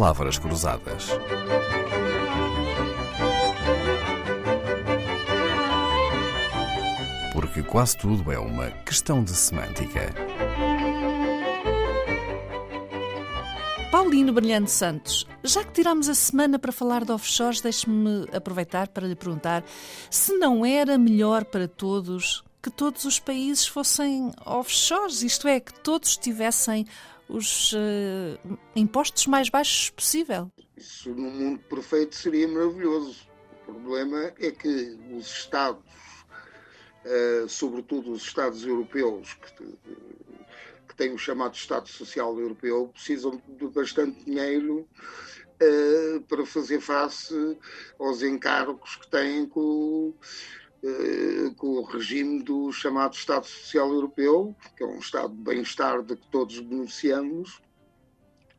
palavras cruzadas. Porque quase tudo é uma questão de semântica. Paulino Brilhante Santos, já que tiramos a semana para falar de offshores, deixe-me aproveitar para lhe perguntar se não era melhor para todos que todos os países fossem offshores, isto é, que todos tivessem os uh, impostos mais baixos possível. Isso num mundo perfeito seria maravilhoso. O problema é que os Estados, uh, sobretudo os Estados europeus, que, que têm o chamado Estado Social Europeu, precisam de bastante dinheiro uh, para fazer face aos encargos que têm com regime do chamado Estado Social Europeu, que é um Estado de bem-estar de que todos beneficiamos,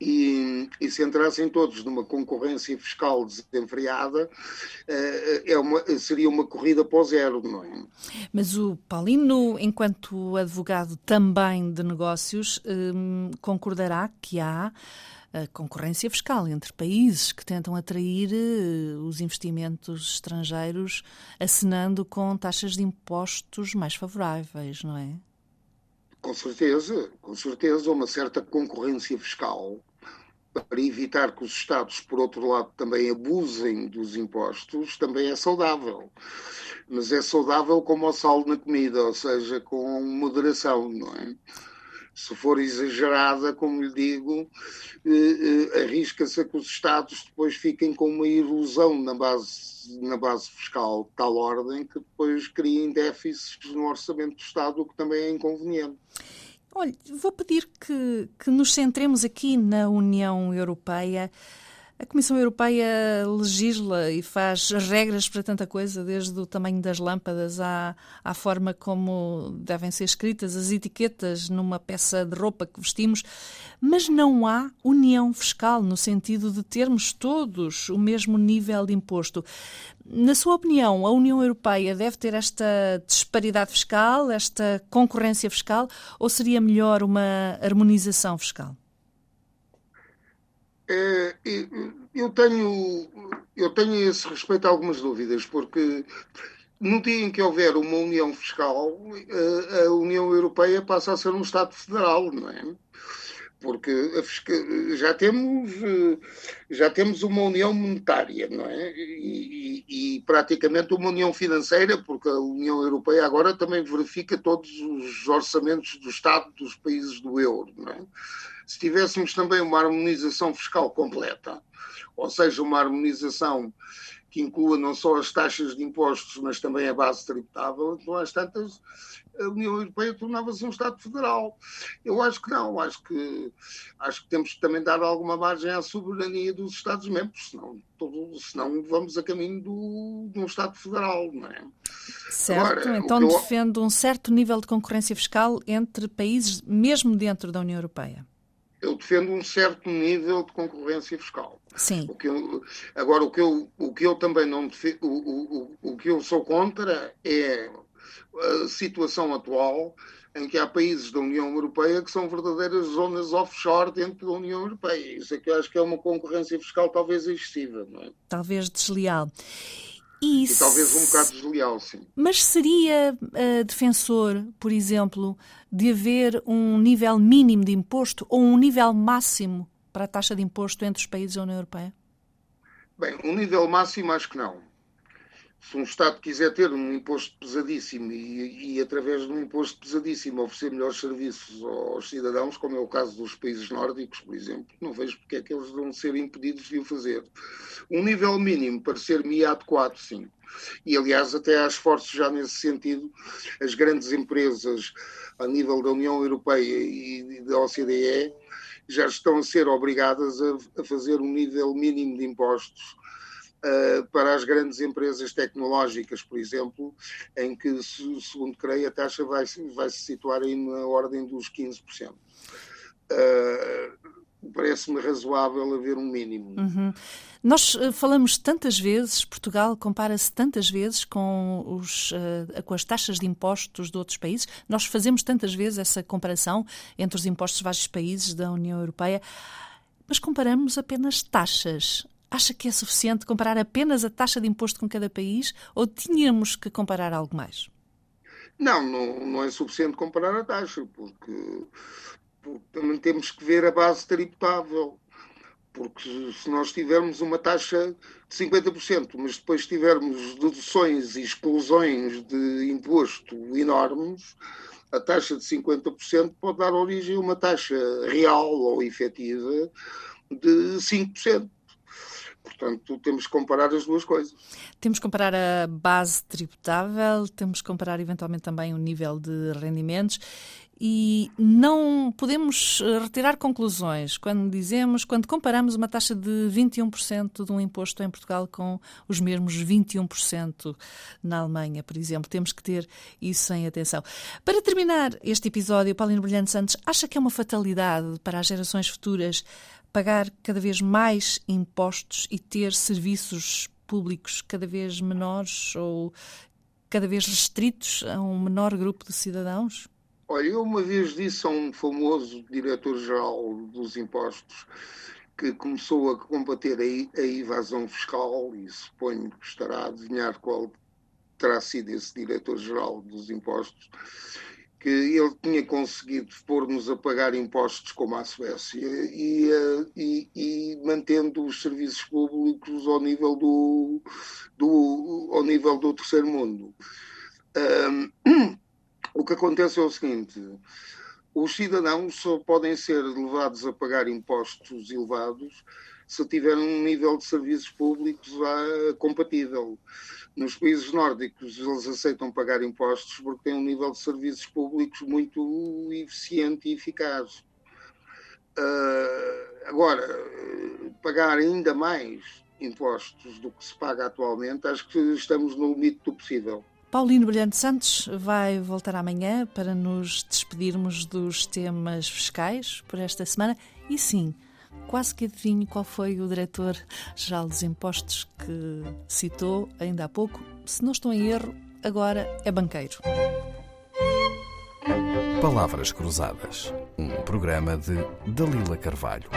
e, e se entrassem todos numa concorrência fiscal desenfreada, eh, é uma, seria uma corrida para o zero, não é? Mas o Paulino, enquanto advogado também de negócios, hum, concordará que há a concorrência fiscal entre países que tentam atrair eh, os investimentos estrangeiros, acenando com taxas de impostos mais favoráveis, não é? Com certeza, com certeza, uma certa concorrência fiscal para evitar que os Estados, por outro lado, também abusem dos impostos, também é saudável. Mas é saudável como o sal na comida, ou seja, com moderação, não é? Se for exagerada, como lhe digo, eh, eh, arrisca-se a que os Estados depois fiquem com uma ilusão na base, na base fiscal de tal ordem que depois criem déficits no orçamento do Estado, o que também é inconveniente. Olha, vou pedir que, que nos centremos aqui na União Europeia. A Comissão Europeia legisla e faz regras para tanta coisa, desde o tamanho das lâmpadas à, à forma como devem ser escritas as etiquetas numa peça de roupa que vestimos, mas não há união fiscal no sentido de termos todos o mesmo nível de imposto. Na sua opinião, a União Europeia deve ter esta disparidade fiscal, esta concorrência fiscal, ou seria melhor uma harmonização fiscal? É, eu tenho, eu tenho a esse respeito algumas dúvidas, porque no dia em que houver uma união fiscal, a União Europeia passa a ser um Estado federal, não é? Porque já temos, já temos uma união monetária, não é? E, e, e, praticamente uma união financeira, porque a União Europeia agora também verifica todos os orçamentos do Estado dos países do euro, não é? Se tivéssemos também uma harmonização fiscal completa, ou seja, uma harmonização que inclua não só as taxas de impostos, mas também a base tributável, então às tantas a União Europeia tornava-se um Estado federal. Eu acho que não, acho que, acho que temos que também dar alguma margem à soberania dos Estados-membros, senão, senão vamos a caminho do, de um Estado federal, não é? Certo, Agora, então eu... defende um certo nível de concorrência fiscal entre países, mesmo dentro da União Europeia eu defendo um certo nível de concorrência fiscal. Sim. O que eu, agora, o que eu, o que eu também não defendo, o, o, o que eu sou contra é a situação atual em que há países da União Europeia que são verdadeiras zonas offshore dentro da União Europeia. Isso é que eu acho que é uma concorrência fiscal talvez excessiva, não é? Talvez desleal. E, e talvez um bocado desleal, sim. Mas seria uh, defensor, por exemplo, de haver um nível mínimo de imposto ou um nível máximo para a taxa de imposto entre os países da União Europeia? Bem, um nível máximo acho que não se um Estado quiser ter um imposto pesadíssimo e, e, através de um imposto pesadíssimo, oferecer melhores serviços aos cidadãos, como é o caso dos países nórdicos, por exemplo, não vejo porque é que eles vão ser impedidos de o fazer. Um nível mínimo parecer-me adequado, sim. E, aliás, até há esforços já nesse sentido. As grandes empresas, a nível da União Europeia e da OCDE, já estão a ser obrigadas a, a fazer um nível mínimo de impostos uh, para as grandes empresas tecnológicas, por exemplo, em que, segundo creio, a taxa vai, vai se situar aí na ordem dos 15%. Uh, Parece-me razoável haver um mínimo. Uhum. Nós uh, falamos tantas vezes, Portugal compara-se tantas vezes com, os, com as taxas de impostos de outros países, nós fazemos tantas vezes essa comparação entre os impostos de vários países da União Europeia. Mas comparamos apenas taxas. Acha que é suficiente comparar apenas a taxa de imposto com cada país ou tínhamos que comparar algo mais? Não, não, não é suficiente comparar a taxa, porque, porque também temos que ver a base tributável. Porque se nós tivermos uma taxa de 50%, mas depois tivermos deduções e exclusões de imposto enormes, a taxa de 50% pode dar origem a uma taxa real ou efetiva de 5%. Portanto, temos que comparar as duas coisas. Temos que comparar a base tributável, temos que comparar eventualmente também o nível de rendimentos e não podemos eh, retirar conclusões quando dizemos, quando comparamos uma taxa de 21% de um imposto em Portugal com os mesmos 21% na Alemanha, por exemplo. Temos que ter isso em atenção. Para terminar este episódio, Paulino Brilhante Santos, acha que é uma fatalidade para as gerações futuras pagar cada vez mais impostos e ter serviços públicos cada vez menores ou cada vez restritos a um menor grupo de cidadãos? Olha, eu uma vez disse a um famoso diretor-geral dos impostos que começou a combater a, a evasão fiscal e suponho que estará a adivinhar qual terá sido esse diretor-geral dos impostos, que ele tinha conseguido pôr-nos a pagar impostos como a Suécia e, eh, e, e, mantendo os serviços públicos ao nível do, do, ao nível do terceiro mundo. Um, o que acontece é o seguinte: os cidadãos só podem ser levados a pagar impostos elevados se tiverem um nível de serviços públicos ah, compatível. Nos países nórdicos, eles aceitam pagar impostos porque têm um nível de serviços públicos muito eficiente e eficaz. Uh, agora, pagar ainda mais impostos do que se paga atualmente, acho que estamos no limite do possível. Paulino Brilhante Santos vai voltar amanhã para nos despedirmos dos temas fiscais por esta semana. E sim, quase que adivinho qual foi o diretor-geral dos impostos que citou ainda há pouco. Se não estou em erro, agora é banqueiro. Palavras Cruzadas, um programa de Dalila Carvalho.